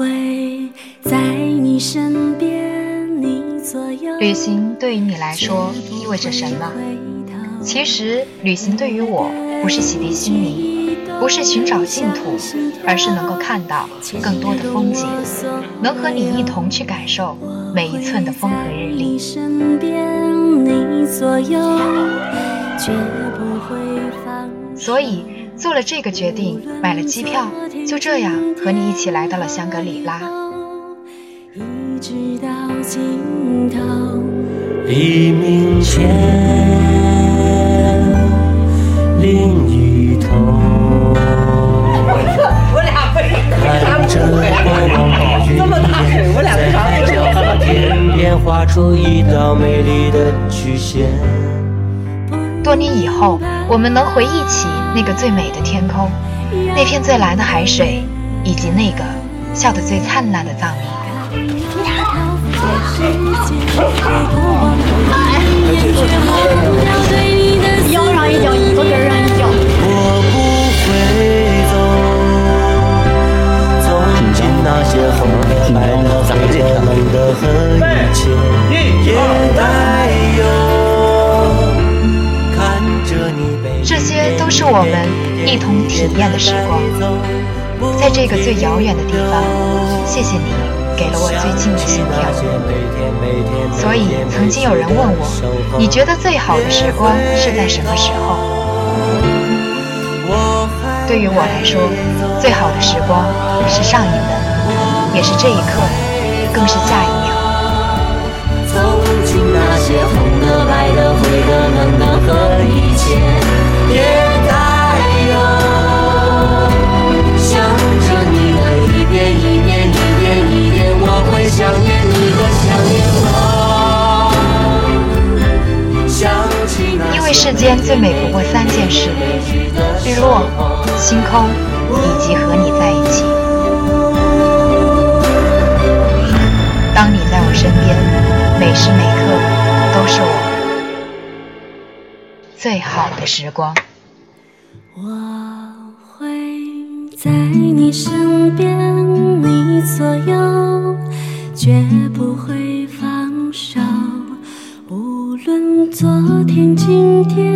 会在你身边，你左右。旅行对于你来说意味着什么？其实，旅行对于我不是洗涤心灵，不是寻找净土，而是能够看到更多的风景，能和你一同去感受每一寸的风和日丽。所以做了这个决定，买了机票，就这样和你一起来到了香格里拉。黎明前。另一头，我俩背，看着过往的云烟，在海角和天边画出一道美丽的曲线。多年以后，我们能回忆起那个最美的天空，那片最蓝的海水，以及那个笑得最灿烂的藏民。腰这些都是我们一同体验的时光，在这个最遥远的地方，谢谢你。给了我最近的心跳，所以曾经有人问我，你觉得最好的时光是在什么时候？对于我来说，最好的时光是上一秒，也是这一刻，更是下一秒。为世间最美不过三件事：日落、星空，以及和你在一起。当你在我身边，每时每刻都是我最好的时光。我会在你身边，你左右。绝不会，昨天、今天。